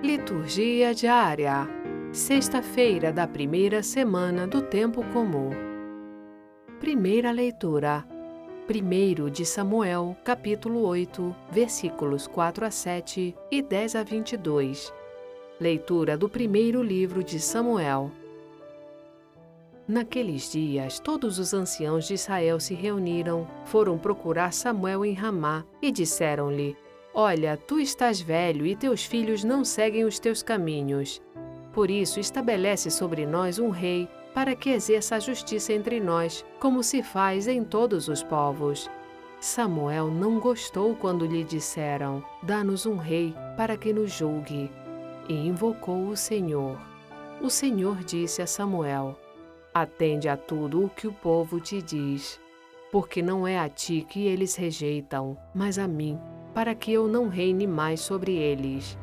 Liturgia diária. Sexta-feira da primeira semana do tempo comum. Primeira leitura. 1 de Samuel, capítulo 8, versículos 4 a 7 e 10 a 22. Leitura do primeiro livro de Samuel. Naqueles dias, todos os anciãos de Israel se reuniram, foram procurar Samuel em Ramá e disseram-lhe: Olha, tu estás velho e teus filhos não seguem os teus caminhos. Por isso, estabelece sobre nós um rei, para que exerça a justiça entre nós, como se faz em todos os povos. Samuel não gostou quando lhe disseram: Dá-nos um rei para que nos julgue. E invocou o Senhor. O Senhor disse a Samuel: Atende a tudo o que o povo te diz, porque não é a ti que eles rejeitam, mas a mim, para que eu não reine mais sobre eles.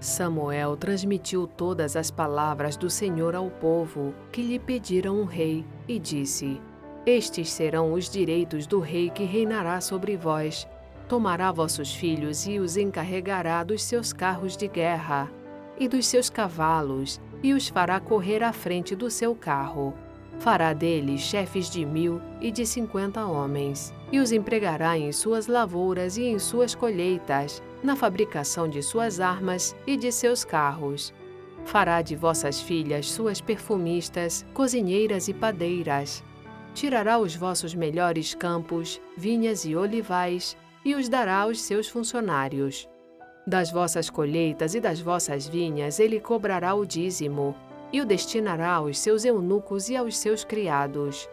Samuel transmitiu todas as palavras do Senhor ao povo, que lhe pediram um rei, e disse: Estes serão os direitos do rei que reinará sobre vós. Tomará vossos filhos e os encarregará dos seus carros de guerra e dos seus cavalos, e os fará correr à frente do seu carro. Fará deles chefes de mil e de cinquenta homens, e os empregará em suas lavouras e em suas colheitas, na fabricação de suas armas e de seus carros. Fará de vossas filhas suas perfumistas, cozinheiras e padeiras. Tirará os vossos melhores campos, vinhas e olivais, e os dará aos seus funcionários. Das vossas colheitas e das vossas vinhas ele cobrará o dízimo, e o destinará aos seus eunucos e aos seus criados.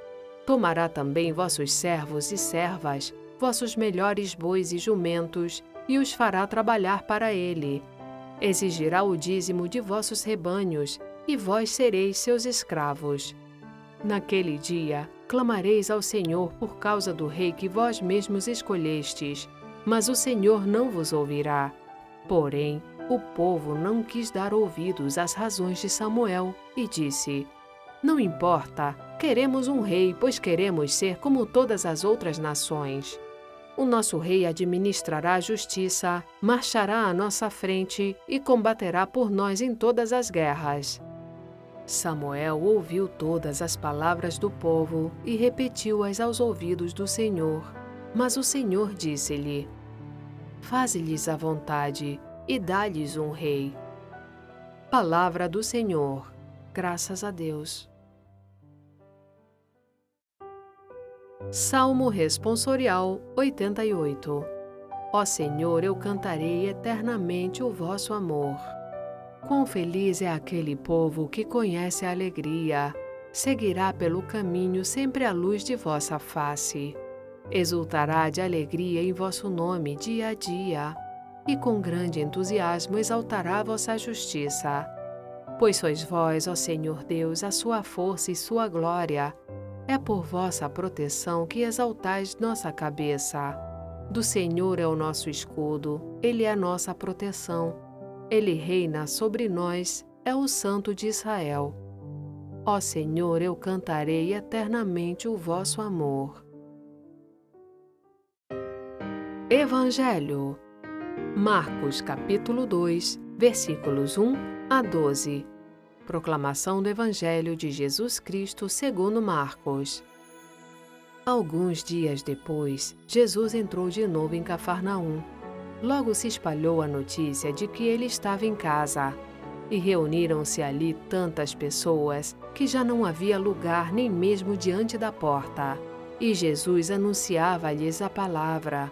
Tomará também vossos servos e servas, vossos melhores bois e jumentos, e os fará trabalhar para ele. Exigirá o dízimo de vossos rebanhos, e vós sereis seus escravos. Naquele dia, clamareis ao Senhor por causa do rei que vós mesmos escolhestes, mas o Senhor não vos ouvirá. Porém, o povo não quis dar ouvidos às razões de Samuel e disse: Não importa, queremos um rei, pois queremos ser como todas as outras nações. O nosso rei administrará a justiça, marchará à nossa frente e combaterá por nós em todas as guerras. Samuel ouviu todas as palavras do povo e repetiu-as aos ouvidos do Senhor. Mas o Senhor disse-lhe: Faze-lhes a vontade e dá-lhes um rei. Palavra do Senhor. Graças a Deus. Salmo Responsorial 88 Ó Senhor, eu cantarei eternamente o vosso amor. Quão feliz é aquele povo que conhece a alegria, seguirá pelo caminho sempre a luz de vossa face. Exultará de alegria em vosso nome dia a dia, e com grande entusiasmo exaltará vossa justiça. Pois sois vós, ó Senhor Deus, a sua força e sua glória. É por vossa proteção que exaltais nossa cabeça. Do Senhor é o nosso escudo, ele é a nossa proteção. Ele reina sobre nós, é o Santo de Israel. Ó Senhor, eu cantarei eternamente o vosso amor. Evangelho. Marcos capítulo 2, versículos 1 a 12. Proclamação do Evangelho de Jesus Cristo segundo Marcos. Alguns dias depois, Jesus entrou de novo em Cafarnaum. Logo se espalhou a notícia de que ele estava em casa. E reuniram-se ali tantas pessoas que já não havia lugar nem mesmo diante da porta. E Jesus anunciava-lhes a palavra.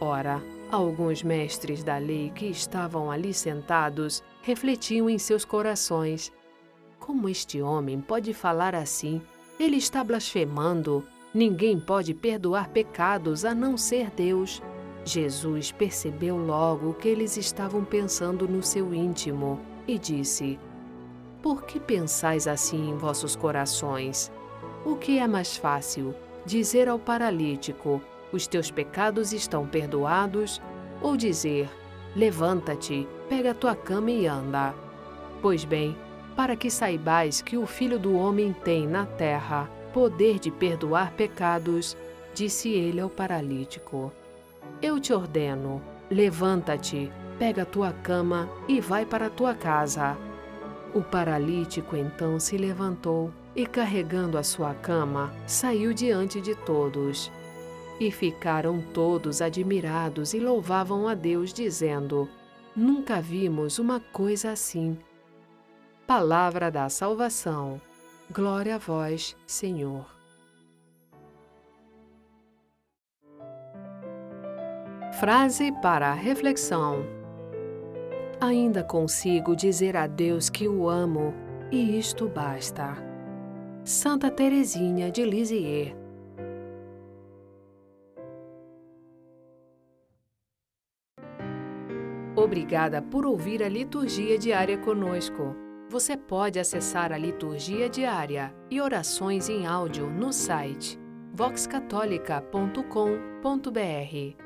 Ora, alguns mestres da lei que estavam ali sentados refletiam em seus corações: Como este homem pode falar assim? Ele está blasfemando. Ninguém pode perdoar pecados a não ser Deus. Jesus percebeu logo que eles estavam pensando no seu íntimo e disse: Por que pensais assim em vossos corações? O que é mais fácil, dizer ao paralítico: Os teus pecados estão perdoados? Ou dizer: Levanta-te, pega a tua cama e anda? Pois bem, para que saibais que o Filho do Homem tem na terra poder de perdoar pecados, disse ele ao paralítico. Eu te ordeno: levanta-te, pega a tua cama e vai para a tua casa. O paralítico então se levantou e, carregando a sua cama, saiu diante de todos. E ficaram todos admirados e louvavam a Deus, dizendo: Nunca vimos uma coisa assim. Palavra da salvação. Glória a vós, Senhor. Frase para a reflexão: Ainda consigo dizer a Deus que o amo, e isto basta. Santa Teresinha de Lisieux Obrigada por ouvir a liturgia diária conosco. Você pode acessar a liturgia diária e orações em áudio no site voxcatolica.com.br.